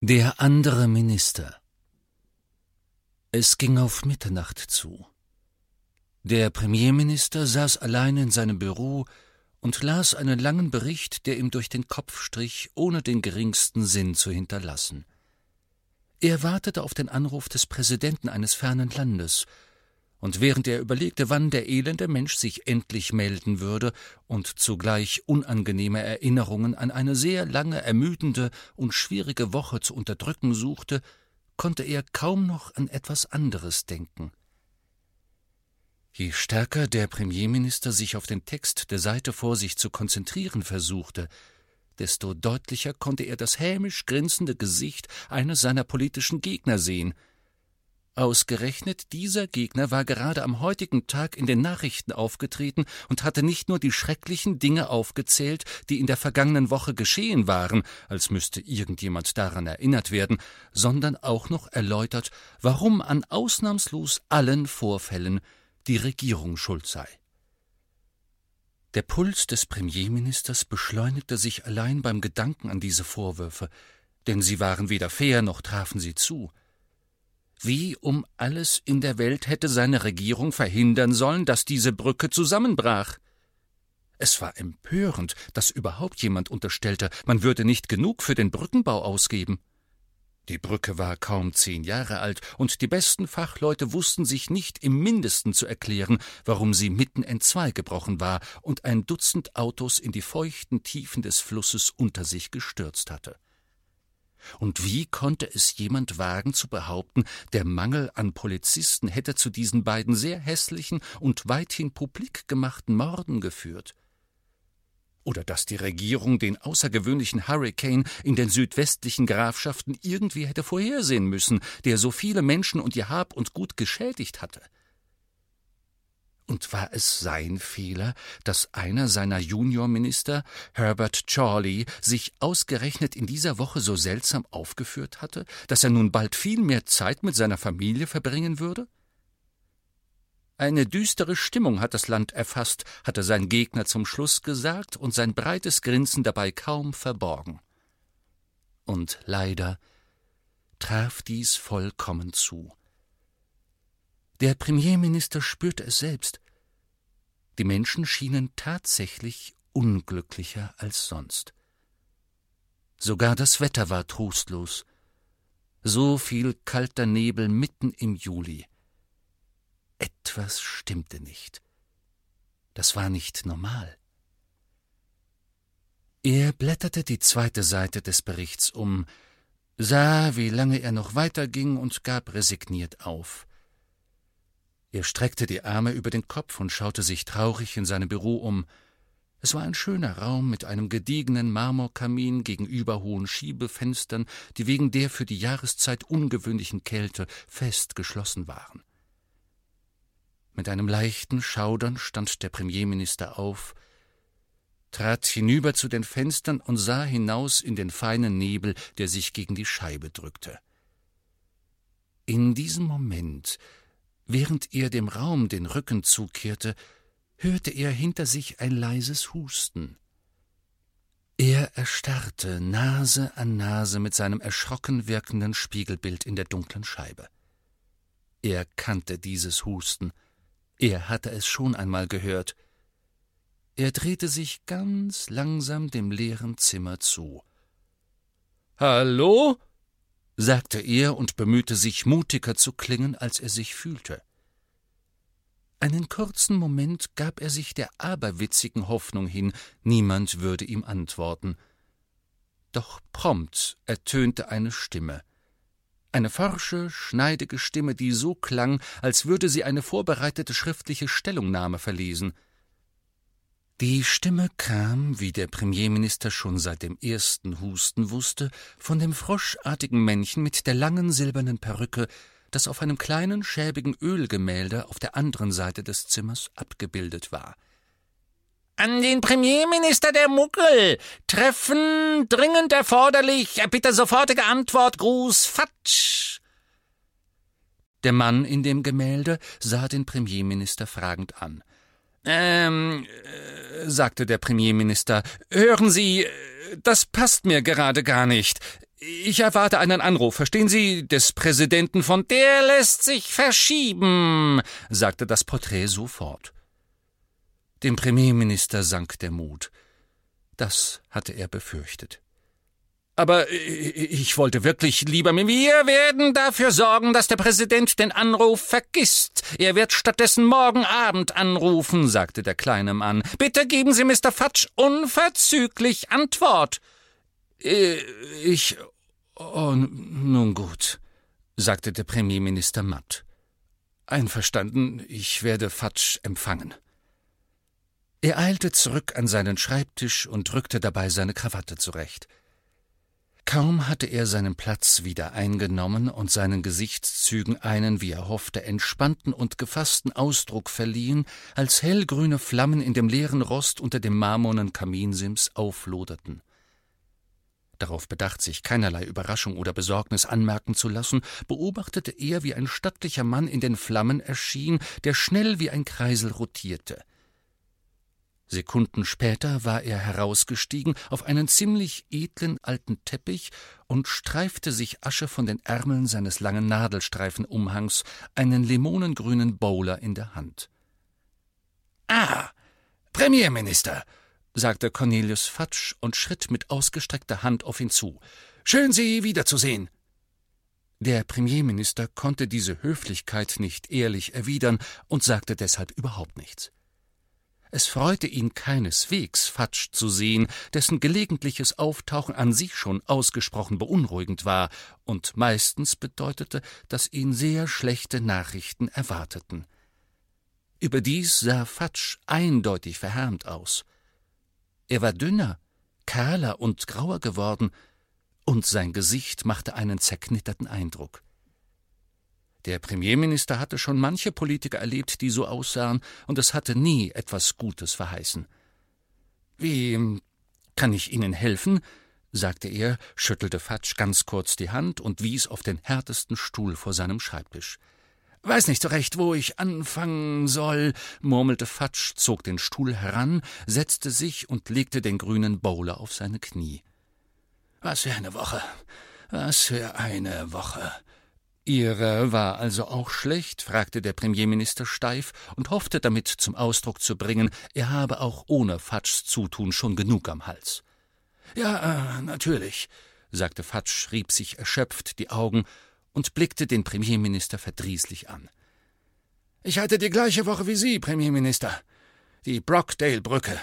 Der andere Minister. Es ging auf Mitternacht zu. Der Premierminister saß allein in seinem Büro und las einen langen Bericht, der ihm durch den Kopf strich, ohne den geringsten Sinn zu hinterlassen. Er wartete auf den Anruf des Präsidenten eines fernen Landes, und während er überlegte, wann der elende Mensch sich endlich melden würde und zugleich unangenehme Erinnerungen an eine sehr lange, ermüdende und schwierige Woche zu unterdrücken suchte, konnte er kaum noch an etwas anderes denken. Je stärker der Premierminister sich auf den Text der Seite vor sich zu konzentrieren versuchte, desto deutlicher konnte er das hämisch grinsende Gesicht eines seiner politischen Gegner sehen – Ausgerechnet dieser Gegner war gerade am heutigen Tag in den Nachrichten aufgetreten und hatte nicht nur die schrecklichen Dinge aufgezählt, die in der vergangenen Woche geschehen waren, als müsste irgendjemand daran erinnert werden, sondern auch noch erläutert, warum an ausnahmslos allen Vorfällen die Regierung schuld sei. Der Puls des Premierministers beschleunigte sich allein beim Gedanken an diese Vorwürfe, denn sie waren weder fair noch trafen sie zu. Wie um alles in der Welt hätte seine Regierung verhindern sollen, dass diese Brücke zusammenbrach? Es war empörend, dass überhaupt jemand unterstellte, man würde nicht genug für den Brückenbau ausgeben. Die Brücke war kaum zehn Jahre alt, und die besten Fachleute wussten sich nicht im mindesten zu erklären, warum sie mitten entzwei gebrochen war und ein Dutzend Autos in die feuchten Tiefen des Flusses unter sich gestürzt hatte. Und wie konnte es jemand wagen zu behaupten, der Mangel an Polizisten hätte zu diesen beiden sehr hässlichen und weithin publik gemachten Morden geführt? Oder dass die Regierung den außergewöhnlichen Hurricane in den südwestlichen Grafschaften irgendwie hätte vorhersehen müssen, der so viele Menschen und ihr Hab und Gut geschädigt hatte? Und war es sein Fehler, dass einer seiner Juniorminister, Herbert Chorley, sich ausgerechnet in dieser Woche so seltsam aufgeführt hatte, dass er nun bald viel mehr Zeit mit seiner Familie verbringen würde? Eine düstere Stimmung hat das Land erfasst, hatte sein Gegner zum Schluss gesagt und sein breites Grinsen dabei kaum verborgen. Und leider traf dies vollkommen zu. Der Premierminister spürte es selbst. Die Menschen schienen tatsächlich unglücklicher als sonst. Sogar das Wetter war trostlos. So viel kalter Nebel mitten im Juli. Etwas stimmte nicht. Das war nicht normal. Er blätterte die zweite Seite des Berichts um, sah, wie lange er noch weiterging und gab resigniert auf. Er streckte die Arme über den Kopf und schaute sich traurig in seinem Büro um. Es war ein schöner Raum mit einem gediegenen Marmorkamin gegenüber hohen Schiebefenstern, die wegen der für die Jahreszeit ungewöhnlichen Kälte fest geschlossen waren. Mit einem leichten Schaudern stand der Premierminister auf, trat hinüber zu den Fenstern und sah hinaus in den feinen Nebel, der sich gegen die Scheibe drückte. In diesem Moment Während er dem Raum den Rücken zukehrte, hörte er hinter sich ein leises Husten. Er erstarrte Nase an Nase mit seinem erschrocken wirkenden Spiegelbild in der dunklen Scheibe. Er kannte dieses Husten, er hatte es schon einmal gehört. Er drehte sich ganz langsam dem leeren Zimmer zu. Hallo? Sagte er und bemühte sich, mutiger zu klingen, als er sich fühlte. Einen kurzen Moment gab er sich der aberwitzigen Hoffnung hin, niemand würde ihm antworten. Doch prompt ertönte eine Stimme. Eine forsche, schneidige Stimme, die so klang, als würde sie eine vorbereitete schriftliche Stellungnahme verlesen. Die Stimme kam, wie der Premierminister schon seit dem ersten Husten wusste, von dem froschartigen Männchen mit der langen silbernen Perücke, das auf einem kleinen schäbigen Ölgemälde auf der anderen Seite des Zimmers abgebildet war. An den Premierminister der Muckel. Treffen dringend erforderlich. Bitte sofortige Antwort. Gruß Fatsch. Der Mann in dem Gemälde sah den Premierminister fragend an. Ähm, sagte der Premierminister, hören Sie, das passt mir gerade gar nicht. ich erwarte einen Anruf, verstehen Sie, des Präsidenten von Der lässt sich verschieben, sagte das Porträt sofort. Dem Premierminister sank der Mut. Das hatte er befürchtet. Aber ich wollte wirklich lieber mit. Wir werden dafür sorgen, dass der Präsident den Anruf vergisst. Er wird stattdessen morgen Abend anrufen, sagte der kleine Mann. Bitte geben Sie Mr. Fudge unverzüglich Antwort. Äh, ich. Oh, nun gut, sagte der Premierminister matt. Einverstanden, ich werde Fudge empfangen. Er eilte zurück an seinen Schreibtisch und rückte dabei seine Krawatte zurecht. Kaum hatte er seinen Platz wieder eingenommen und seinen Gesichtszügen einen, wie er hoffte, entspannten und gefassten Ausdruck verliehen, als hellgrüne Flammen in dem leeren Rost unter dem marmornen Kaminsims aufloderten. Darauf bedacht, sich keinerlei Überraschung oder Besorgnis anmerken zu lassen, beobachtete er, wie ein stattlicher Mann in den Flammen erschien, der schnell wie ein Kreisel rotierte. Sekunden später war er herausgestiegen auf einen ziemlich edlen alten Teppich und streifte sich Asche von den Ärmeln seines langen Nadelstreifenumhangs, einen limonengrünen Bowler in der Hand. Ah, Premierminister, sagte Cornelius Fatsch und schritt mit ausgestreckter Hand auf ihn zu. Schön, Sie wiederzusehen. Der Premierminister konnte diese Höflichkeit nicht ehrlich erwidern und sagte deshalb überhaupt nichts. Es freute ihn keineswegs, Fatsch zu sehen, dessen gelegentliches Auftauchen an sich schon ausgesprochen beunruhigend war und meistens bedeutete, dass ihn sehr schlechte Nachrichten erwarteten. Überdies sah Fatsch eindeutig verhärmt aus. Er war dünner, kahler und grauer geworden, und sein Gesicht machte einen zerknitterten Eindruck. Der Premierminister hatte schon manche Politiker erlebt, die so aussahen, und es hatte nie etwas Gutes verheißen. Wie kann ich Ihnen helfen? sagte er, schüttelte Fatsch ganz kurz die Hand und wies auf den härtesten Stuhl vor seinem Schreibtisch. Weiß nicht so recht, wo ich anfangen soll, murmelte Fatsch, zog den Stuhl heran, setzte sich und legte den grünen Bowler auf seine Knie. Was für eine Woche. Was für eine Woche. Ihre war also auch schlecht? fragte der Premierminister steif und hoffte damit zum Ausdruck zu bringen, er habe auch ohne Fatschs Zutun schon genug am Hals. Ja, äh, natürlich, sagte Fatsch, rieb sich erschöpft die Augen und blickte den Premierminister verdrießlich an. Ich hatte die gleiche Woche wie Sie, Premierminister. Die Brockdale-Brücke,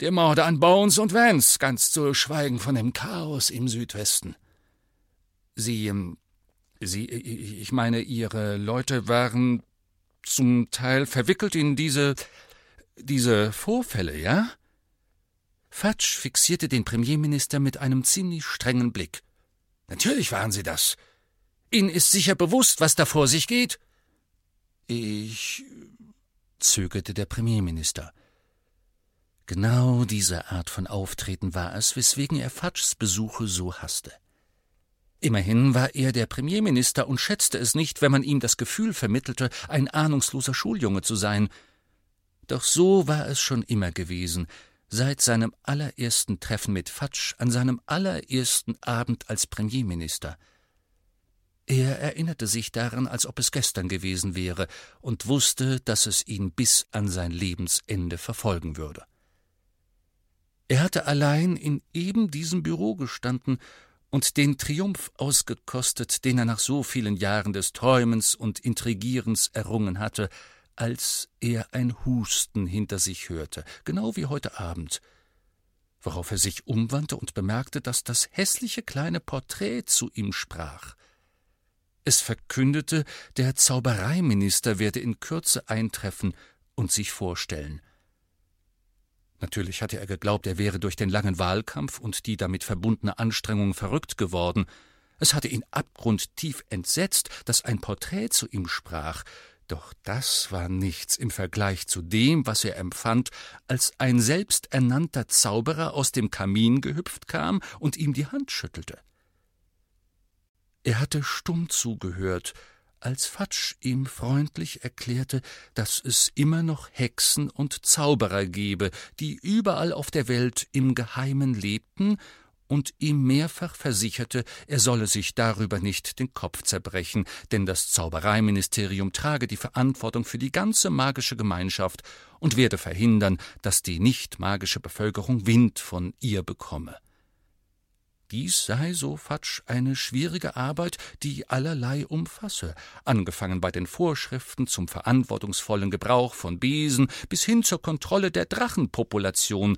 die Morde an Bones und Vance, ganz zu schweigen von dem Chaos im Südwesten. Sie, Sie, ich meine, Ihre Leute waren zum Teil verwickelt in diese, diese Vorfälle, ja? Fatsch fixierte den Premierminister mit einem ziemlich strengen Blick. Natürlich waren sie das. Ihnen ist sicher bewusst, was da vor sich geht? Ich zögerte der Premierminister. Genau diese Art von Auftreten war es, weswegen er Fatschs Besuche so hasste. Immerhin war er der Premierminister und schätzte es nicht, wenn man ihm das Gefühl vermittelte, ein ahnungsloser Schuljunge zu sein. Doch so war es schon immer gewesen, seit seinem allerersten Treffen mit Fatsch an seinem allerersten Abend als Premierminister – er erinnerte sich daran, als ob es gestern gewesen wäre, und wusste, dass es ihn bis an sein Lebensende verfolgen würde. Er hatte allein in eben diesem Büro gestanden und den Triumph ausgekostet, den er nach so vielen Jahren des Träumens und Intrigierens errungen hatte, als er ein Husten hinter sich hörte, genau wie heute Abend, worauf er sich umwandte und bemerkte, dass das hässliche kleine Porträt zu ihm sprach. Es verkündete, der Zaubereiminister werde in Kürze eintreffen und sich vorstellen. Natürlich hatte er geglaubt, er wäre durch den langen Wahlkampf und die damit verbundene Anstrengung verrückt geworden. Es hatte ihn abgrundtief entsetzt, dass ein Porträt zu ihm sprach, doch das war nichts im Vergleich zu dem, was er empfand, als ein selbsternannter Zauberer aus dem Kamin gehüpft kam und ihm die Hand schüttelte. Er hatte stumm zugehört, als Fatsch ihm freundlich erklärte, dass es immer noch Hexen und Zauberer gebe, die überall auf der Welt im Geheimen lebten und ihm mehrfach versicherte, er solle sich darüber nicht den Kopf zerbrechen, denn das Zaubereiministerium trage die Verantwortung für die ganze magische Gemeinschaft und werde verhindern, dass die nicht magische Bevölkerung Wind von ihr bekomme. Dies sei, so Fatsch, eine schwierige Arbeit, die allerlei umfasse, angefangen bei den Vorschriften zum verantwortungsvollen Gebrauch von Besen bis hin zur Kontrolle der Drachenpopulation,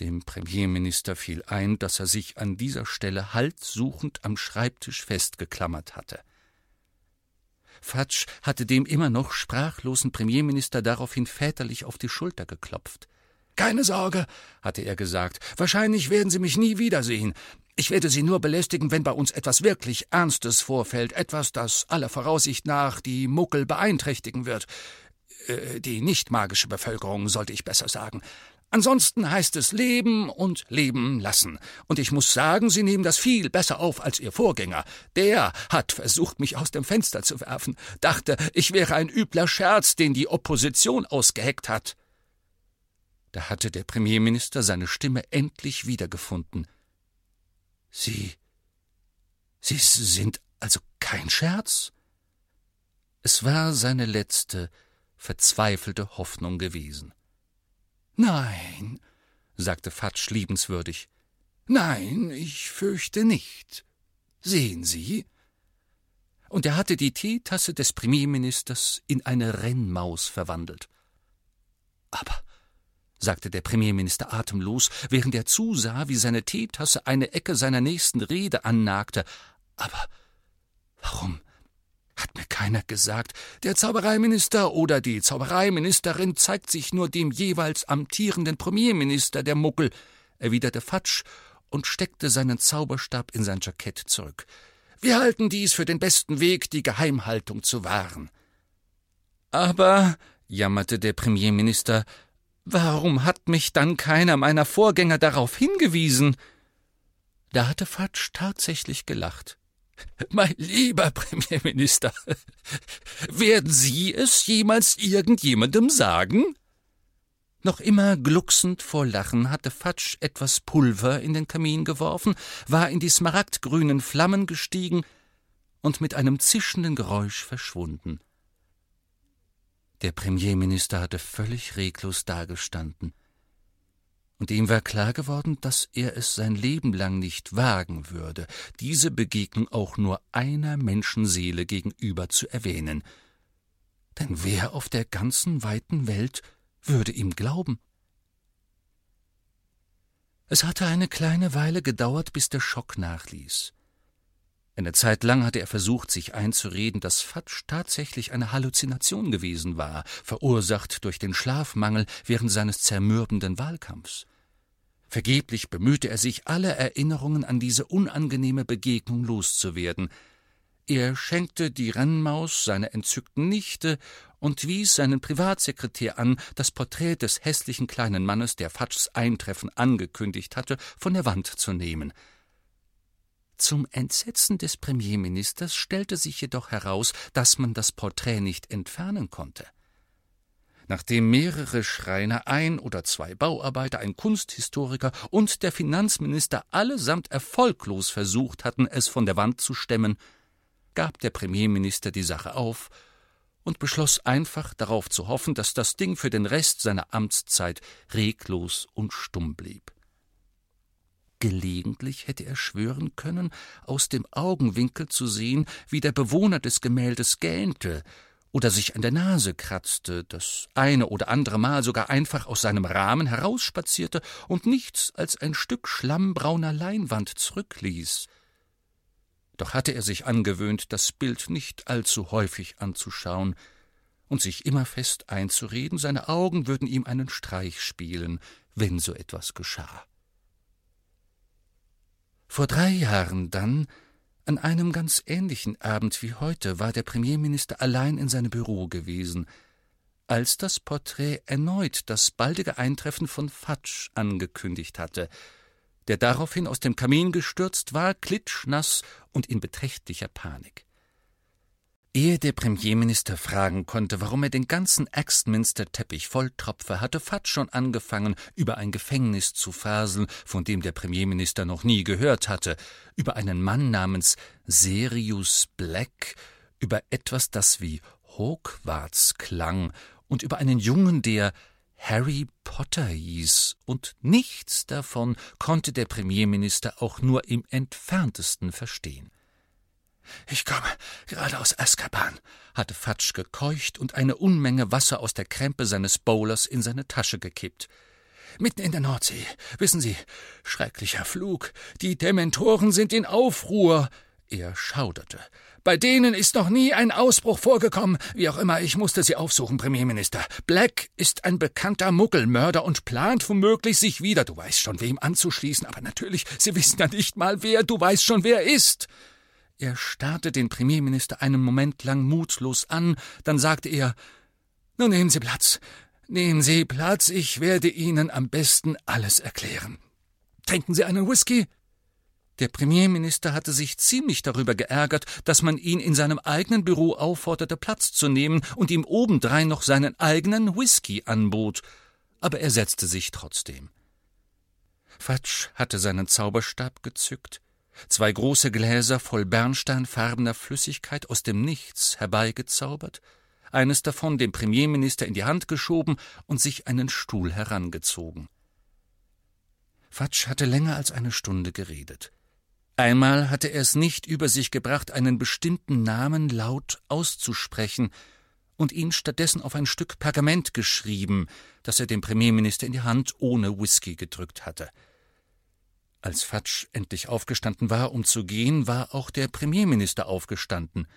dem Premierminister fiel ein, dass er sich an dieser Stelle haltsuchend am Schreibtisch festgeklammert hatte. Fatsch hatte dem immer noch sprachlosen Premierminister daraufhin väterlich auf die Schulter geklopft. Keine Sorge, hatte er gesagt, wahrscheinlich werden Sie mich nie wiedersehen. Ich werde Sie nur belästigen, wenn bei uns etwas wirklich Ernstes vorfällt, etwas, das aller Voraussicht nach die Muckel beeinträchtigen wird. Äh, die nicht magische Bevölkerung, sollte ich besser sagen. Ansonsten heißt es leben und leben lassen. Und ich muss sagen, Sie nehmen das viel besser auf als Ihr Vorgänger. Der hat versucht, mich aus dem Fenster zu werfen, dachte, ich wäre ein übler Scherz, den die Opposition ausgeheckt hat. Da hatte der Premierminister seine Stimme endlich wiedergefunden. Sie. Sie sind also kein Scherz? Es war seine letzte, verzweifelte Hoffnung gewesen. Nein, sagte Fatsch liebenswürdig. Nein, ich fürchte nicht. Sehen Sie? Und er hatte die Teetasse des Premierministers in eine Rennmaus verwandelt. Aber, sagte der Premierminister atemlos, während er zusah, wie seine Teetasse eine Ecke seiner nächsten Rede annagte, aber warum hat mir keiner gesagt, der Zaubereiminister oder die Zaubereiministerin zeigt sich nur dem jeweils amtierenden Premierminister der Muckel, erwiderte Fatsch und steckte seinen Zauberstab in sein Jackett zurück. Wir halten dies für den besten Weg, die Geheimhaltung zu wahren. Aber, jammerte der Premierminister, warum hat mich dann keiner meiner Vorgänger darauf hingewiesen? Da hatte Fatsch tatsächlich gelacht. Mein lieber Premierminister, werden Sie es jemals irgendjemandem sagen? Noch immer glucksend vor Lachen hatte Fatsch etwas Pulver in den Kamin geworfen, war in die smaragdgrünen Flammen gestiegen und mit einem zischenden Geräusch verschwunden. Der Premierminister hatte völlig reglos dagestanden und ihm war klar geworden, dass er es sein Leben lang nicht wagen würde, diese Begegnung auch nur einer Menschenseele gegenüber zu erwähnen. Denn wer auf der ganzen weiten Welt würde ihm glauben? Es hatte eine kleine Weile gedauert, bis der Schock nachließ. Eine Zeit lang hatte er versucht, sich einzureden, dass Fatsch tatsächlich eine Halluzination gewesen war, verursacht durch den Schlafmangel während seines zermürbenden Wahlkampfs. Vergeblich bemühte er sich, alle Erinnerungen an diese unangenehme Begegnung loszuwerden. Er schenkte die Rennmaus seiner entzückten Nichte und wies seinen Privatsekretär an, das Porträt des hässlichen kleinen Mannes, der Fatschs Eintreffen angekündigt hatte, von der Wand zu nehmen. Zum Entsetzen des Premierministers stellte sich jedoch heraus, dass man das Porträt nicht entfernen konnte. Nachdem mehrere Schreiner, ein oder zwei Bauarbeiter, ein Kunsthistoriker und der Finanzminister allesamt erfolglos versucht hatten, es von der Wand zu stemmen, gab der Premierminister die Sache auf und beschloss einfach darauf zu hoffen, dass das Ding für den Rest seiner Amtszeit reglos und stumm blieb. Gelegentlich hätte er schwören können, aus dem Augenwinkel zu sehen, wie der Bewohner des Gemäldes gähnte oder sich an der Nase kratzte, das eine oder andere Mal sogar einfach aus seinem Rahmen herausspazierte und nichts als ein Stück schlammbrauner Leinwand zurückließ. Doch hatte er sich angewöhnt, das Bild nicht allzu häufig anzuschauen und sich immer fest einzureden, seine Augen würden ihm einen Streich spielen, wenn so etwas geschah. Vor drei Jahren dann an einem ganz ähnlichen Abend wie heute war der Premierminister allein in seinem Büro gewesen, als das Porträt erneut das baldige Eintreffen von Fatsch angekündigt hatte, der daraufhin aus dem Kamin gestürzt war, klitschnass und in beträchtlicher Panik. Ehe der Premierminister fragen konnte, warum er den ganzen Axtminster-Teppich voll Tropfe, hatte Fat schon angefangen, über ein Gefängnis zu faseln, von dem der Premierminister noch nie gehört hatte, über einen Mann namens Serius Black, über etwas, das wie Hogwarts klang, und über einen Jungen, der Harry Potter hieß, und nichts davon konnte der Premierminister auch nur im entferntesten verstehen. Ich komme gerade aus Azkaban, hatte Fatsch gekeucht und eine Unmenge Wasser aus der Krempe seines Bowlers in seine Tasche gekippt. Mitten in der Nordsee, wissen Sie, schrecklicher Flug, die Dementoren sind in Aufruhr. Er schauderte. Bei denen ist noch nie ein Ausbruch vorgekommen. Wie auch immer, ich musste sie aufsuchen, Premierminister. Black ist ein bekannter Muggelmörder und plant womöglich, sich wieder, du weißt schon, wem anzuschließen. Aber natürlich, Sie wissen ja nicht mal wer, du weißt schon, wer ist. Er starrte den Premierminister einen Moment lang mutlos an, dann sagte er Nun nehmen Sie Platz. Nehmen Sie Platz, ich werde Ihnen am besten alles erklären. Trinken Sie einen Whisky? Der Premierminister hatte sich ziemlich darüber geärgert, dass man ihn in seinem eigenen Büro aufforderte, Platz zu nehmen und ihm obendrein noch seinen eigenen Whisky anbot, aber er setzte sich trotzdem. Fatsch hatte seinen Zauberstab gezückt, zwei große Gläser voll bernsteinfarbener Flüssigkeit aus dem Nichts herbeigezaubert, eines davon dem Premierminister in die Hand geschoben und sich einen Stuhl herangezogen. Fatsch hatte länger als eine Stunde geredet. Einmal hatte er es nicht über sich gebracht, einen bestimmten Namen laut auszusprechen und ihn stattdessen auf ein Stück Pergament geschrieben, das er dem Premierminister in die Hand ohne Whisky gedrückt hatte. Als Fatsch endlich aufgestanden war, um zu gehen, war auch der Premierminister aufgestanden.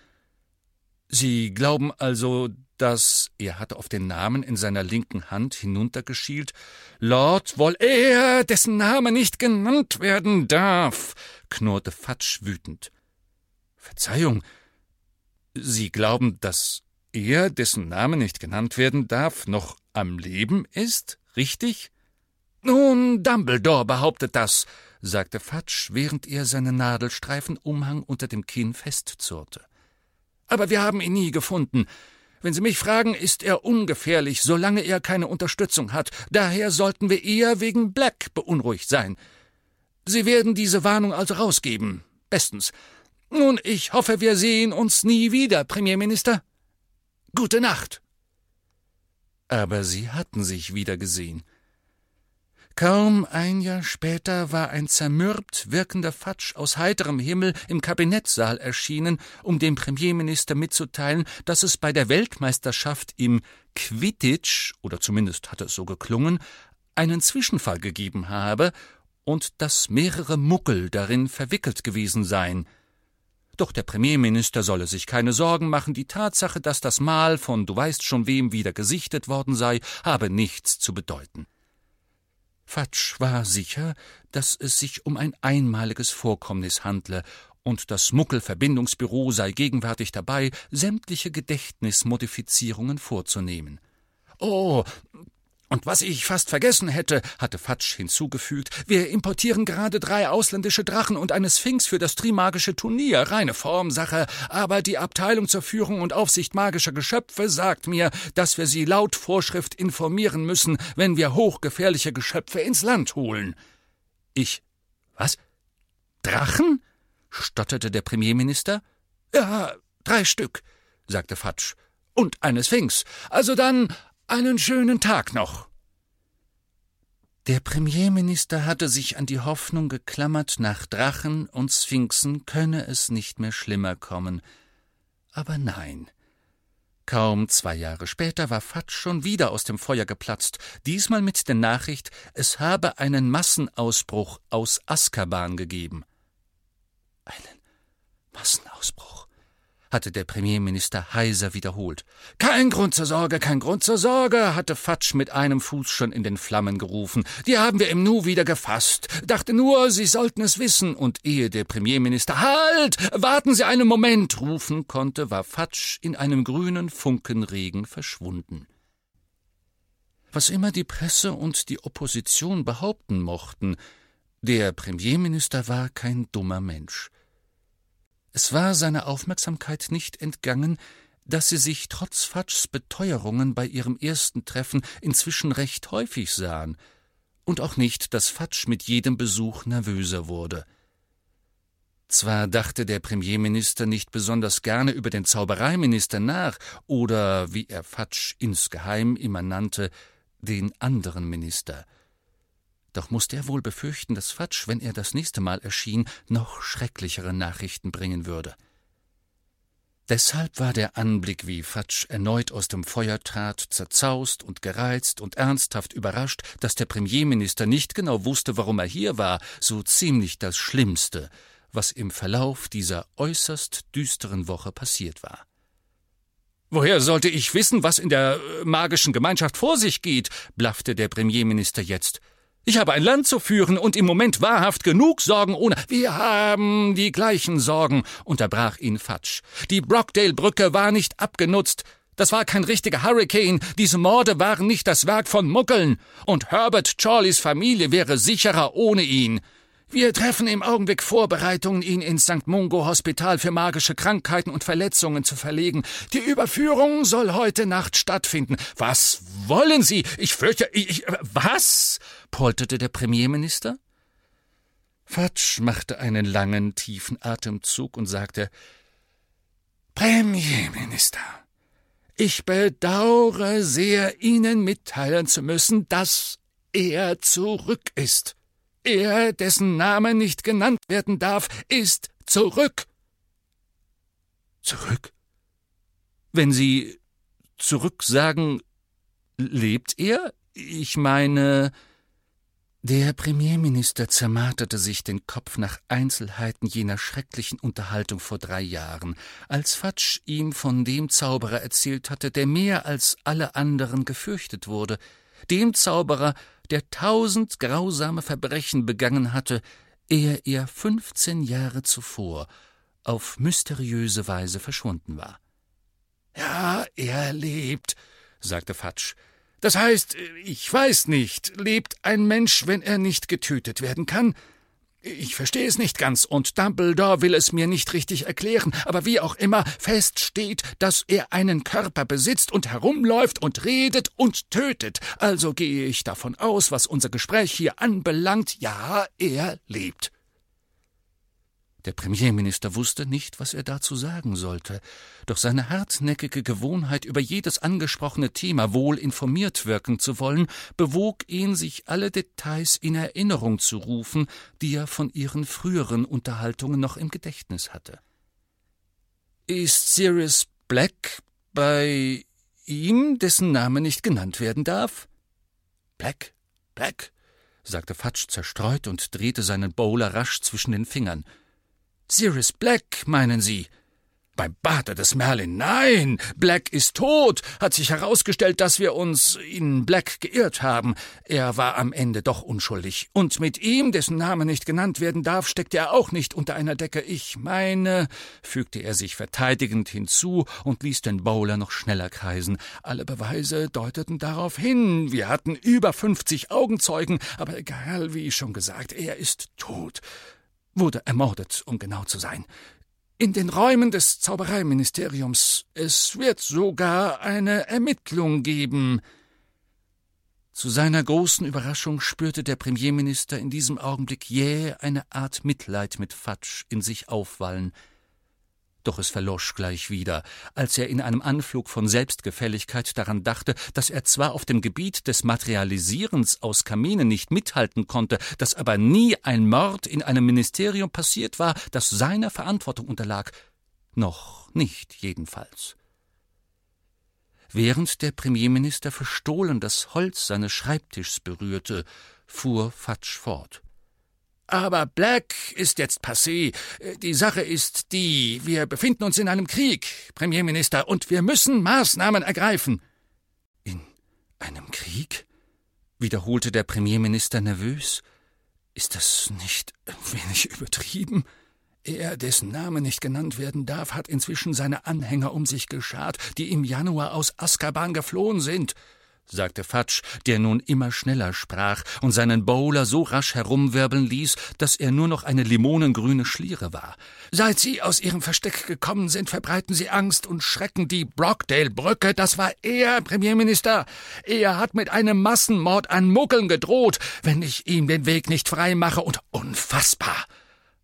Sie glauben also, dass er hatte auf den Namen in seiner linken Hand hinuntergeschielt, Lord woll er, dessen Name nicht genannt werden darf, knurrte Fatsch wütend. Verzeihung, Sie glauben, dass er, dessen Name nicht genannt werden darf, noch am Leben ist, richtig? Nun, Dumbledore behauptet das, sagte Fatsch, während er seinen Nadelstreifenumhang unter dem Kinn festzurrte. Aber wir haben ihn nie gefunden. Wenn Sie mich fragen, ist er ungefährlich, solange er keine Unterstützung hat. Daher sollten wir eher wegen Black beunruhigt sein. Sie werden diese Warnung also rausgeben. Bestens. Nun, ich hoffe, wir sehen uns nie wieder, Premierminister. Gute Nacht. Aber sie hatten sich wieder gesehen. Kaum ein Jahr später war ein zermürbt wirkender Fatsch aus heiterem Himmel im Kabinettsaal erschienen, um dem Premierminister mitzuteilen, dass es bei der Weltmeisterschaft im Quidditch, oder zumindest hatte es so geklungen, einen Zwischenfall gegeben habe und dass mehrere Muckel darin verwickelt gewesen seien. Doch der Premierminister solle sich keine Sorgen machen, die Tatsache, dass das Mal von du weißt schon wem wieder gesichtet worden sei, habe nichts zu bedeuten. Fatsch war sicher, dass es sich um ein einmaliges Vorkommnis handle, und das Muckelverbindungsbüro sei gegenwärtig dabei, sämtliche Gedächtnismodifizierungen vorzunehmen. Oh, und was ich fast vergessen hätte, hatte Fatsch hinzugefügt, wir importieren gerade drei ausländische Drachen und eine Sphinx für das Trimagische Turnier, reine Formsache, aber die Abteilung zur Führung und Aufsicht magischer Geschöpfe sagt mir, dass wir sie laut Vorschrift informieren müssen, wenn wir hochgefährliche Geschöpfe ins Land holen. Ich. Was? Drachen? stotterte der Premierminister. Ja, drei Stück, sagte Fatsch. Und eine Sphinx. Also dann einen schönen Tag noch. Der Premierminister hatte sich an die Hoffnung geklammert, nach Drachen und Sphinxen könne es nicht mehr schlimmer kommen. Aber nein. Kaum zwei Jahre später war Fatsch schon wieder aus dem Feuer geplatzt, diesmal mit der Nachricht, es habe einen Massenausbruch aus Azkaban gegeben. Einen Massenausbruch hatte der Premierminister heiser wiederholt. Kein Grund zur Sorge, kein Grund zur Sorge, hatte Fatsch mit einem Fuß schon in den Flammen gerufen. Die haben wir im Nu wieder gefasst. Dachte nur, Sie sollten es wissen. Und ehe der Premierminister Halt! Warten Sie einen Moment rufen konnte, war Fatsch in einem grünen Funkenregen verschwunden. Was immer die Presse und die Opposition behaupten mochten, der Premierminister war kein dummer Mensch. Es war seiner Aufmerksamkeit nicht entgangen, dass sie sich trotz Fatschs Beteuerungen bei ihrem ersten Treffen inzwischen recht häufig sahen, und auch nicht, dass Fatsch mit jedem Besuch nervöser wurde. Zwar dachte der Premierminister nicht besonders gerne über den Zaubereiminister nach oder, wie er Fatsch insgeheim immer nannte, den anderen Minister. Doch musste er wohl befürchten, dass Fatsch, wenn er das nächste Mal erschien, noch schrecklichere Nachrichten bringen würde. Deshalb war der Anblick, wie Fatsch erneut aus dem Feuer trat, zerzaust und gereizt und ernsthaft überrascht, dass der Premierminister nicht genau wusste, warum er hier war, so ziemlich das Schlimmste, was im Verlauf dieser äußerst düsteren Woche passiert war. Woher sollte ich wissen, was in der äh, magischen Gemeinschaft vor sich geht? blaffte der Premierminister jetzt. Ich habe ein Land zu führen und im Moment wahrhaft genug Sorgen ohne. Wir haben die gleichen Sorgen, unterbrach ihn Fatsch. Die Brockdale-Brücke war nicht abgenutzt. Das war kein richtiger Hurricane. Diese Morde waren nicht das Werk von Muckeln. Und Herbert Chorleys Familie wäre sicherer ohne ihn. Wir treffen im Augenblick Vorbereitungen, ihn ins St. Mungo Hospital für magische Krankheiten und Verletzungen zu verlegen. Die Überführung soll heute Nacht stattfinden. Was wollen Sie? Ich fürchte, ich, was? polterte der Premierminister. Fatsch machte einen langen, tiefen Atemzug und sagte, Premierminister, ich bedaure sehr, Ihnen mitteilen zu müssen, dass er zurück ist. Er, dessen Name nicht genannt werden darf, ist zurück. Zurück? Wenn Sie zurück sagen, lebt er? Ich meine. Der Premierminister zermarterte sich den Kopf nach Einzelheiten jener schrecklichen Unterhaltung vor drei Jahren, als Fatsch ihm von dem Zauberer erzählt hatte, der mehr als alle anderen gefürchtet wurde, dem Zauberer, der tausend grausame Verbrechen begangen hatte, ehe er fünfzehn Jahre zuvor auf mysteriöse Weise verschwunden war. Ja, er lebt, sagte Fatsch. Das heißt, ich weiß nicht, lebt ein Mensch, wenn er nicht getötet werden kann? Ich verstehe es nicht ganz, und Dumbledore will es mir nicht richtig erklären, aber wie auch immer, fest steht, dass er einen Körper besitzt und herumläuft und redet und tötet. Also gehe ich davon aus, was unser Gespräch hier anbelangt, ja, er lebt. Der Premierminister wusste nicht, was er dazu sagen sollte, doch seine hartnäckige Gewohnheit, über jedes angesprochene Thema wohl informiert wirken zu wollen, bewog ihn, sich alle Details in Erinnerung zu rufen, die er von ihren früheren Unterhaltungen noch im Gedächtnis hatte. Ist Sirius Black bei ihm, dessen Name nicht genannt werden darf? Black, Black, sagte Fatsch zerstreut und drehte seinen Bowler rasch zwischen den Fingern. Sirius Black, meinen Sie? Beim Bade des Merlin. Nein, Black ist tot. Hat sich herausgestellt, dass wir uns in Black geirrt haben. Er war am Ende doch unschuldig. Und mit ihm, dessen Name nicht genannt werden darf, steckt er auch nicht unter einer Decke. Ich meine, fügte er sich verteidigend hinzu und ließ den Bowler noch schneller kreisen. Alle Beweise deuteten darauf hin. Wir hatten über fünfzig Augenzeugen, aber egal, wie schon gesagt, er ist tot wurde ermordet, um genau zu sein. In den Räumen des Zaubereiministeriums. Es wird sogar eine Ermittlung geben. Zu seiner großen Überraschung spürte der Premierminister in diesem Augenblick jäh eine Art Mitleid mit Fatsch in sich aufwallen, doch es verlosch gleich wieder, als er in einem Anflug von Selbstgefälligkeit daran dachte, dass er zwar auf dem Gebiet des Materialisierens aus Kaminen nicht mithalten konnte, dass aber nie ein Mord in einem Ministerium passiert war, das seiner Verantwortung unterlag. Noch nicht jedenfalls. Während der Premierminister verstohlen das Holz seines Schreibtischs berührte, fuhr Fatsch fort. Aber Black ist jetzt passé. Die Sache ist die, wir befinden uns in einem Krieg, Premierminister, und wir müssen Maßnahmen ergreifen. In einem Krieg? wiederholte der Premierminister nervös. Ist das nicht ein wenig übertrieben? Er, dessen Name nicht genannt werden darf, hat inzwischen seine Anhänger um sich geschart, die im Januar aus Azkaban geflohen sind. Sagte Fatsch, der nun immer schneller sprach und seinen Bowler so rasch herumwirbeln ließ, dass er nur noch eine limonengrüne Schliere war. Seit Sie aus Ihrem Versteck gekommen sind, verbreiten Sie Angst und Schrecken. Die Brockdale-Brücke, das war er, Premierminister. Er hat mit einem Massenmord an Muckeln gedroht, wenn ich ihm den Weg nicht frei mache und unfassbar.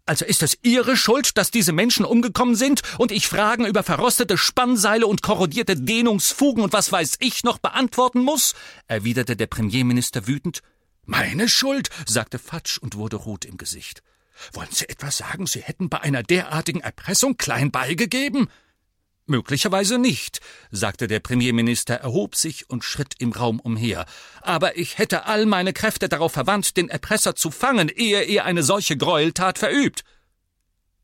Also ist es Ihre Schuld, dass diese Menschen umgekommen sind und ich Fragen über verrostete Spannseile und korrodierte Dehnungsfugen und was weiß ich noch beantworten muss? erwiderte der Premierminister wütend. Meine Schuld, sagte Fatsch und wurde rot im Gesicht. Wollen Sie etwas sagen, Sie hätten bei einer derartigen Erpressung klein beigegeben? Möglicherweise nicht, sagte der Premierminister, erhob sich und schritt im Raum umher. Aber ich hätte all meine Kräfte darauf verwandt, den Erpresser zu fangen, ehe er eine solche Gräueltat verübt.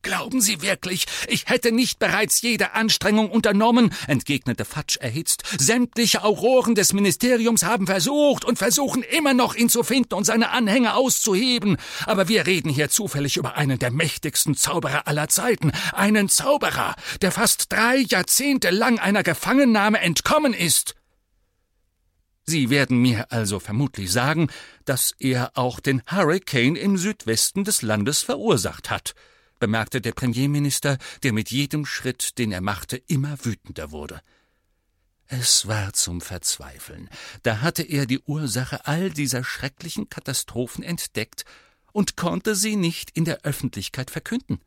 Glauben Sie wirklich, ich hätte nicht bereits jede Anstrengung unternommen, entgegnete Fatsch erhitzt. Sämtliche Auroren des Ministeriums haben versucht und versuchen immer noch, ihn zu finden und seine Anhänger auszuheben. Aber wir reden hier zufällig über einen der mächtigsten Zauberer aller Zeiten, einen Zauberer, der fast drei Jahrzehnte lang einer Gefangennahme entkommen ist. Sie werden mir also vermutlich sagen, dass er auch den Hurricane im Südwesten des Landes verursacht hat bemerkte der Premierminister, der mit jedem Schritt, den er machte, immer wütender wurde. Es war zum Verzweifeln. Da hatte er die Ursache all dieser schrecklichen Katastrophen entdeckt und konnte sie nicht in der Öffentlichkeit verkünden.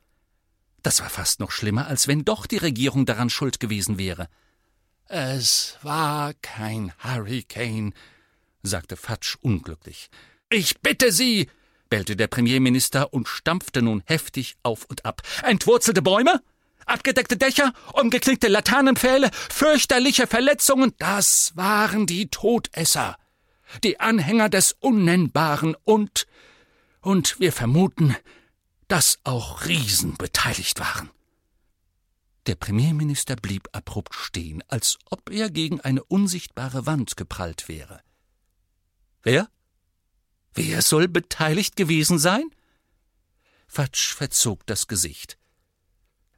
Das war fast noch schlimmer, als wenn doch die Regierung daran schuld gewesen wäre. Es war kein Hurricane, sagte Fatsch unglücklich. Ich bitte Sie, bellte der Premierminister und stampfte nun heftig auf und ab. Entwurzelte Bäume? Abgedeckte Dächer, umgeknickte Laternenpfähle, fürchterliche Verletzungen, das waren die Todesser, die Anhänger des Unnennbaren und, und wir vermuten, dass auch Riesen beteiligt waren. Der Premierminister blieb abrupt stehen, als ob er gegen eine unsichtbare Wand geprallt wäre. Wer? Wer soll beteiligt gewesen sein? Fatsch verzog das Gesicht.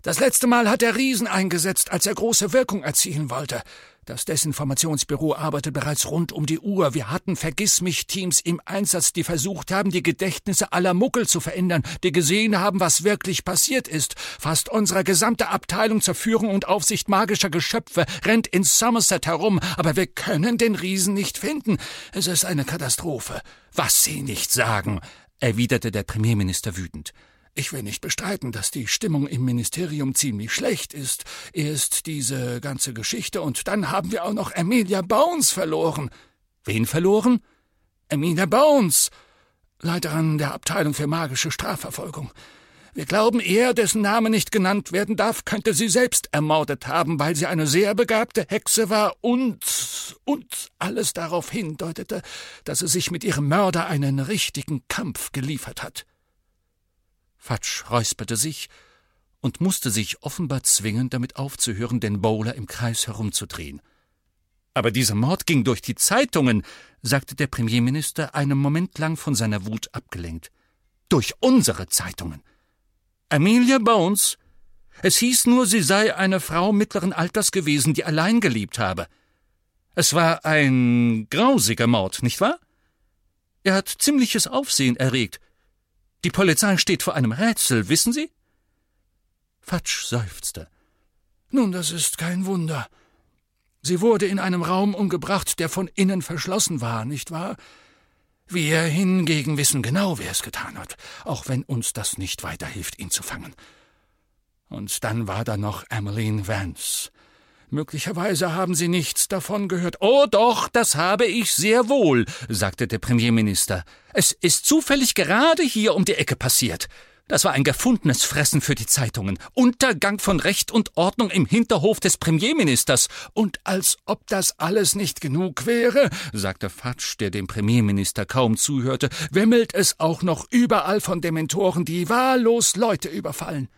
Das letzte Mal hat er Riesen eingesetzt, als er große Wirkung erzielen wollte. Das Desinformationsbüro arbeitet bereits rund um die Uhr. Wir hatten Vergissmich-Teams im Einsatz, die versucht haben, die Gedächtnisse aller Muckel zu verändern, die gesehen haben, was wirklich passiert ist. Fast unsere gesamte Abteilung zur Führung und Aufsicht magischer Geschöpfe rennt in Somerset herum, aber wir können den Riesen nicht finden. Es ist eine Katastrophe. Was Sie nicht sagen, erwiderte der Premierminister wütend. Ich will nicht bestreiten, dass die Stimmung im Ministerium ziemlich schlecht ist. Erst diese ganze Geschichte und dann haben wir auch noch Amelia Bones verloren. Wen verloren? Amelia Bones, Leiterin der Abteilung für magische Strafverfolgung. Wir glauben, er, dessen Name nicht genannt werden darf, könnte sie selbst ermordet haben, weil sie eine sehr begabte Hexe war und und alles darauf hindeutete, dass sie sich mit ihrem Mörder einen richtigen Kampf geliefert hat. Fatsch räusperte sich und musste sich offenbar zwingen, damit aufzuhören, den Bowler im Kreis herumzudrehen. Aber dieser Mord ging durch die Zeitungen, sagte der Premierminister, einen Moment lang von seiner Wut abgelenkt. Durch unsere Zeitungen. Amelia Bones. Es hieß nur, sie sei eine Frau mittleren Alters gewesen, die allein geliebt habe. Es war ein grausiger Mord, nicht wahr? Er hat ziemliches Aufsehen erregt, die Polizei steht vor einem Rätsel, wissen Sie? Fatsch seufzte. Nun, das ist kein Wunder. Sie wurde in einem Raum umgebracht, der von innen verschlossen war, nicht wahr? Wir hingegen wissen genau, wer es getan hat, auch wenn uns das nicht weiterhilft, ihn zu fangen. Und dann war da noch Emmeline Vance. Möglicherweise haben Sie nichts davon gehört. Oh doch, das habe ich sehr wohl, sagte der Premierminister. Es ist zufällig gerade hier um die Ecke passiert. Das war ein gefundenes Fressen für die Zeitungen. Untergang von Recht und Ordnung im Hinterhof des Premierministers. Und als ob das alles nicht genug wäre, sagte Fatsch, der dem Premierminister kaum zuhörte, wimmelt es auch noch überall von Dementoren, die wahllos Leute überfallen.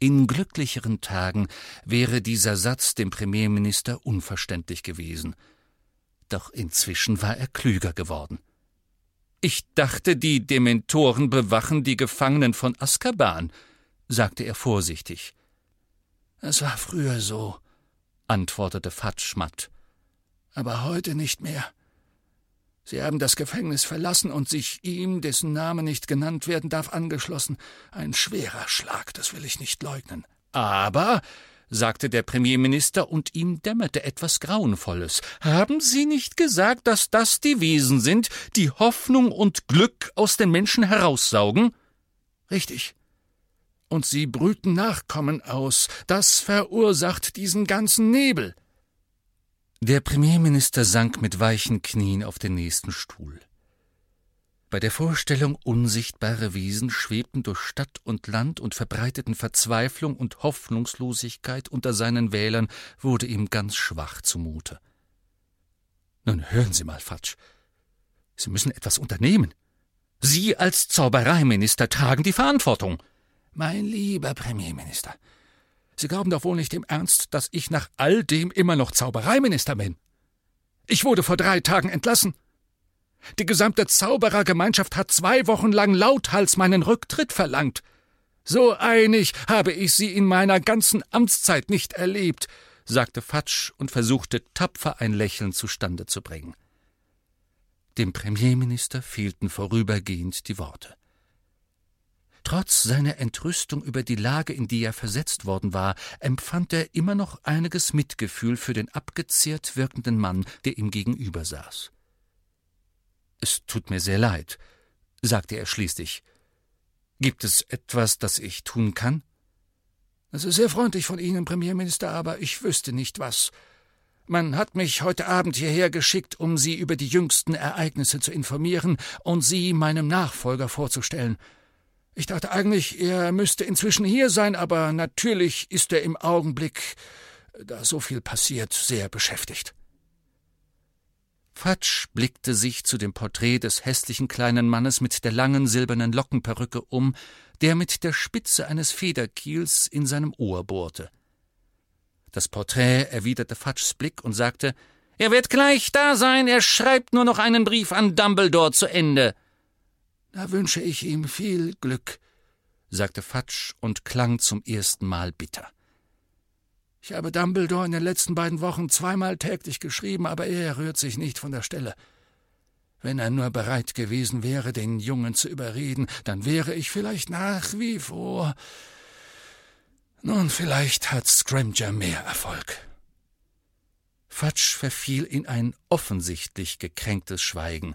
In glücklicheren Tagen wäre dieser Satz dem Premierminister unverständlich gewesen. Doch inzwischen war er klüger geworden. Ich dachte, die Dementoren bewachen die Gefangenen von Azkaban, sagte er vorsichtig. Es war früher so, antwortete Fatsch matt. Aber heute nicht mehr. Sie haben das Gefängnis verlassen und sich ihm, dessen Name nicht genannt werden darf, angeschlossen. Ein schwerer Schlag, das will ich nicht leugnen. Aber, sagte der Premierminister, und ihm dämmerte etwas Grauenvolles, haben Sie nicht gesagt, dass das die Wesen sind, die Hoffnung und Glück aus den Menschen heraussaugen? Richtig. Und sie brüten Nachkommen aus. Das verursacht diesen ganzen Nebel. Der Premierminister sank mit weichen Knien auf den nächsten Stuhl. Bei der Vorstellung, unsichtbare Wesen schwebten durch Stadt und Land und verbreiteten Verzweiflung und Hoffnungslosigkeit unter seinen Wählern, wurde ihm ganz schwach zumute. Nun hören Sie mal, Fatsch. Sie müssen etwas unternehmen. Sie als Zaubereiminister tragen die Verantwortung. Mein lieber Premierminister, Sie glauben doch wohl nicht im Ernst, dass ich nach all dem immer noch Zaubereiminister bin. Ich wurde vor drei Tagen entlassen. Die gesamte Zauberergemeinschaft hat zwei Wochen lang lauthals meinen Rücktritt verlangt. So einig habe ich sie in meiner ganzen Amtszeit nicht erlebt, sagte Fatsch und versuchte tapfer ein Lächeln zustande zu bringen. Dem Premierminister fehlten vorübergehend die Worte. Trotz seiner Entrüstung über die Lage, in die er versetzt worden war, empfand er immer noch einiges Mitgefühl für den abgezehrt wirkenden Mann, der ihm gegenüber saß. Es tut mir sehr leid, sagte er schließlich. Gibt es etwas, das ich tun kann? Das ist sehr freundlich von Ihnen, Premierminister, aber ich wüsste nicht was. Man hat mich heute Abend hierher geschickt, um Sie über die jüngsten Ereignisse zu informieren und Sie meinem Nachfolger vorzustellen. Ich dachte eigentlich, er müsste inzwischen hier sein, aber natürlich ist er im Augenblick, da so viel passiert, sehr beschäftigt. Fatsch blickte sich zu dem Porträt des hässlichen kleinen Mannes mit der langen silbernen Lockenperücke um, der mit der Spitze eines Federkiels in seinem Ohr bohrte. Das Porträt erwiderte Fatschs Blick und sagte, er wird gleich da sein, er schreibt nur noch einen Brief an Dumbledore zu Ende. Da wünsche ich ihm viel Glück, sagte Fatsch und klang zum ersten Mal bitter. Ich habe Dumbledore in den letzten beiden Wochen zweimal täglich geschrieben, aber er rührt sich nicht von der Stelle. Wenn er nur bereit gewesen wäre, den Jungen zu überreden, dann wäre ich vielleicht nach wie vor. Nun, vielleicht hat Scrimger mehr Erfolg. Fatsch verfiel in ein offensichtlich gekränktes Schweigen.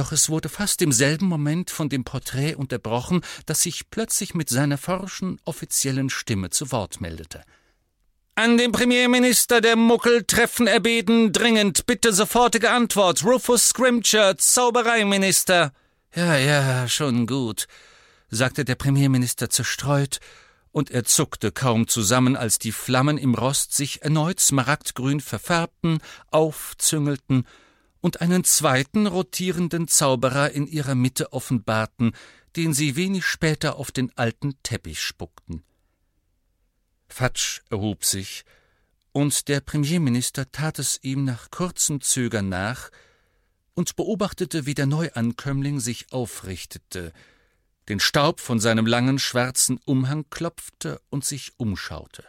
Doch es wurde fast im selben Moment von dem Porträt unterbrochen, das sich plötzlich mit seiner forschen, offiziellen Stimme zu Wort meldete. An den Premierminister der Muckel treffen erbeten, dringend, bitte sofortige Antwort. Rufus Scrimcher, Zaubereiminister. Ja, ja, schon gut, sagte der Premierminister zerstreut, und er zuckte kaum zusammen, als die Flammen im Rost sich erneut smaragdgrün verfärbten, aufzüngelten und einen zweiten rotierenden Zauberer in ihrer Mitte offenbarten, den sie wenig später auf den alten Teppich spuckten. Fatsch erhob sich, und der Premierminister tat es ihm nach kurzem Zögern nach und beobachtete, wie der Neuankömmling sich aufrichtete, den Staub von seinem langen schwarzen Umhang klopfte und sich umschaute.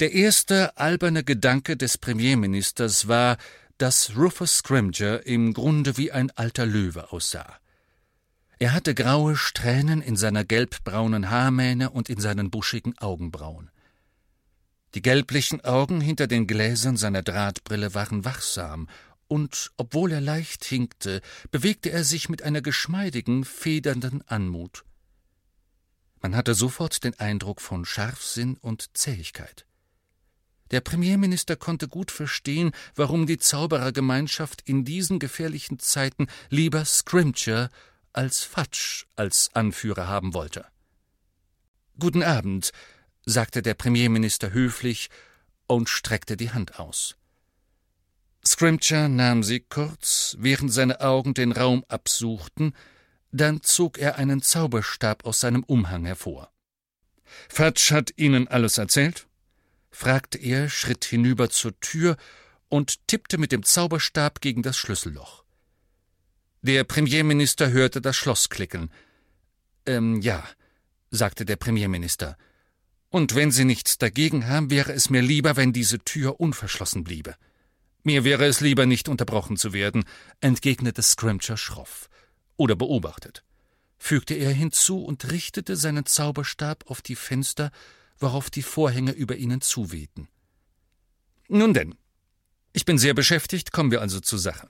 Der erste alberne Gedanke des Premierministers war, dass Rufus Scrimger im Grunde wie ein alter Löwe aussah. Er hatte graue Strähnen in seiner gelbbraunen Haarmähne und in seinen buschigen Augenbrauen. Die gelblichen Augen hinter den Gläsern seiner Drahtbrille waren wachsam, und obwohl er leicht hinkte, bewegte er sich mit einer geschmeidigen, federnden Anmut. Man hatte sofort den Eindruck von Scharfsinn und Zähigkeit. Der Premierminister konnte gut verstehen, warum die Zauberergemeinschaft in diesen gefährlichen Zeiten lieber Scrimcher als Fatsch als Anführer haben wollte. Guten Abend, sagte der Premierminister höflich und streckte die Hand aus. Scrimcher nahm sie kurz, während seine Augen den Raum absuchten, dann zog er einen Zauberstab aus seinem Umhang hervor. Fatsch hat Ihnen alles erzählt? Fragte er, schritt hinüber zur Tür und tippte mit dem Zauberstab gegen das Schlüsselloch. Der Premierminister hörte das Schloss klicken. Ähm, ja, sagte der Premierminister. Und wenn Sie nichts dagegen haben, wäre es mir lieber, wenn diese Tür unverschlossen bliebe. Mir wäre es lieber, nicht unterbrochen zu werden, entgegnete Scrimcher schroff. Oder beobachtet, fügte er hinzu und richtete seinen Zauberstab auf die Fenster, worauf die Vorhänge über ihnen zuwehten. Nun denn, ich bin sehr beschäftigt, kommen wir also zur Sache.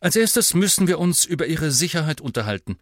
Als erstes müssen wir uns über Ihre Sicherheit unterhalten.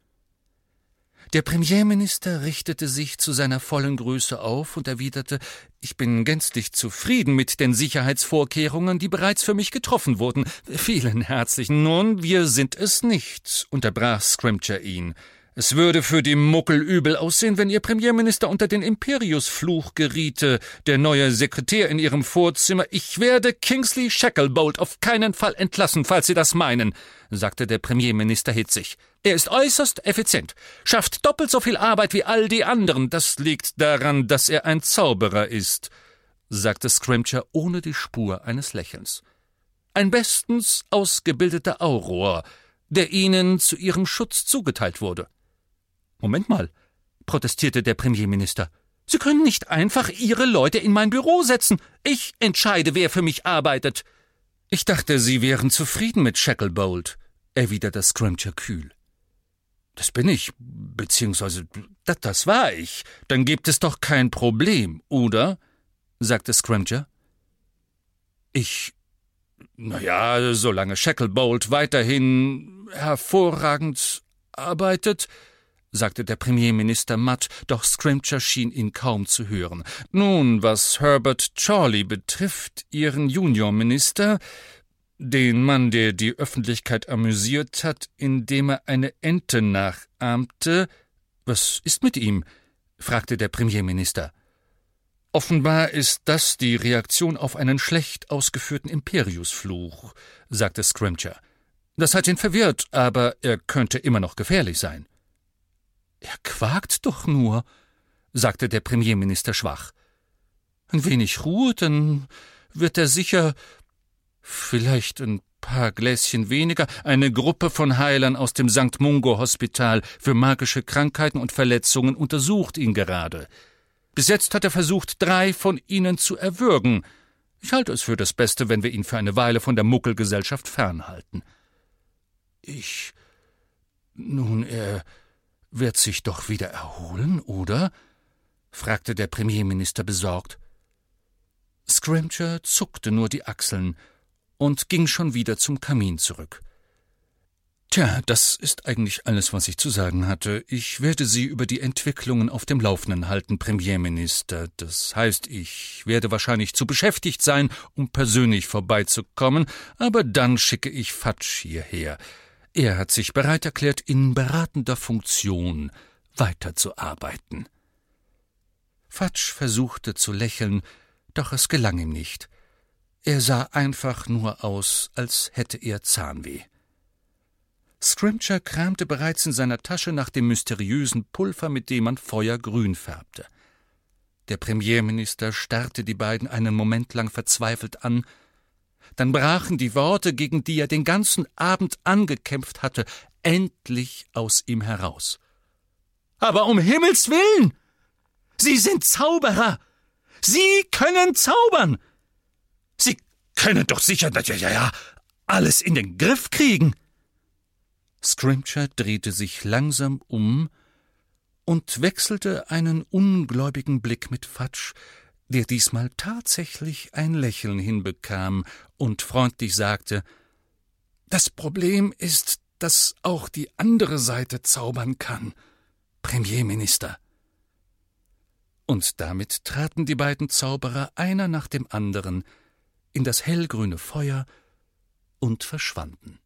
Der Premierminister richtete sich zu seiner vollen Größe auf und erwiderte Ich bin gänzlich zufrieden mit den Sicherheitsvorkehrungen, die bereits für mich getroffen wurden. Vielen herzlichen. Nun, wir sind es nicht, unterbrach Scrimcher ihn. Es würde für die Muckel übel aussehen, wenn Ihr Premierminister unter den Imperiusfluch geriete, der neue Sekretär in Ihrem Vorzimmer. Ich werde Kingsley Shacklebolt auf keinen Fall entlassen, falls Sie das meinen, sagte der Premierminister hitzig. Er ist äußerst effizient, schafft doppelt so viel Arbeit wie all die anderen. Das liegt daran, dass er ein Zauberer ist, sagte Scrimcher ohne die Spur eines Lächelns. Ein bestens ausgebildeter Auror, der Ihnen zu Ihrem Schutz zugeteilt wurde. Moment mal, protestierte der Premierminister. Sie können nicht einfach Ihre Leute in mein Büro setzen. Ich entscheide, wer für mich arbeitet. Ich dachte, Sie wären zufrieden mit Shacklebolt, erwiderte Scrimcher kühl. Das bin ich, beziehungsweise das, das war ich. Dann gibt es doch kein Problem, oder? sagte Scrimger. Ich. Na ja, solange Shacklebolt weiterhin hervorragend arbeitet, sagte der Premierminister matt, doch Scrimcher schien ihn kaum zu hören. Nun, was Herbert Chorley betrifft, Ihren Juniorminister, den Mann, der die Öffentlichkeit amüsiert hat, indem er eine Ente nachahmte. Was ist mit ihm? fragte der Premierminister. Offenbar ist das die Reaktion auf einen schlecht ausgeführten Imperiusfluch, sagte Scrimcher. Das hat ihn verwirrt, aber er könnte immer noch gefährlich sein. Er quakt doch nur, sagte der Premierminister schwach. Ein wenig Ruhe, dann wird er sicher vielleicht ein paar Gläschen weniger, eine Gruppe von Heilern aus dem St. Mungo Hospital für magische Krankheiten und Verletzungen untersucht ihn gerade. Bis jetzt hat er versucht, drei von ihnen zu erwürgen. Ich halte es für das Beste, wenn wir ihn für eine Weile von der Muckelgesellschaft fernhalten. Ich. Nun, er wird sich doch wieder erholen, oder? fragte der Premierminister besorgt. Scrimcher zuckte nur die Achseln und ging schon wieder zum Kamin zurück. Tja, das ist eigentlich alles, was ich zu sagen hatte. Ich werde Sie über die Entwicklungen auf dem Laufenden halten, Premierminister. Das heißt, ich werde wahrscheinlich zu beschäftigt sein, um persönlich vorbeizukommen, aber dann schicke ich Fatsch hierher. Er hat sich bereit erklärt, in beratender Funktion weiterzuarbeiten. Fatsch versuchte zu lächeln, doch es gelang ihm nicht. Er sah einfach nur aus, als hätte er Zahnweh. Scrimcher kramte bereits in seiner Tasche nach dem mysteriösen Pulver, mit dem man Feuer grün färbte. Der Premierminister starrte die beiden einen Moment lang verzweifelt an, dann brachen die Worte, gegen die er den ganzen Abend angekämpft hatte, endlich aus ihm heraus. Aber um Himmels willen! Sie sind Zauberer! Sie können zaubern! Sie können doch sicher, ja, ja, ja, alles in den Griff kriegen! Scrimcher drehte sich langsam um und wechselte einen ungläubigen Blick mit Fatsch, der diesmal tatsächlich ein Lächeln hinbekam und freundlich sagte Das Problem ist, dass auch die andere Seite zaubern kann, Premierminister. Und damit traten die beiden Zauberer einer nach dem anderen in das hellgrüne Feuer und verschwanden.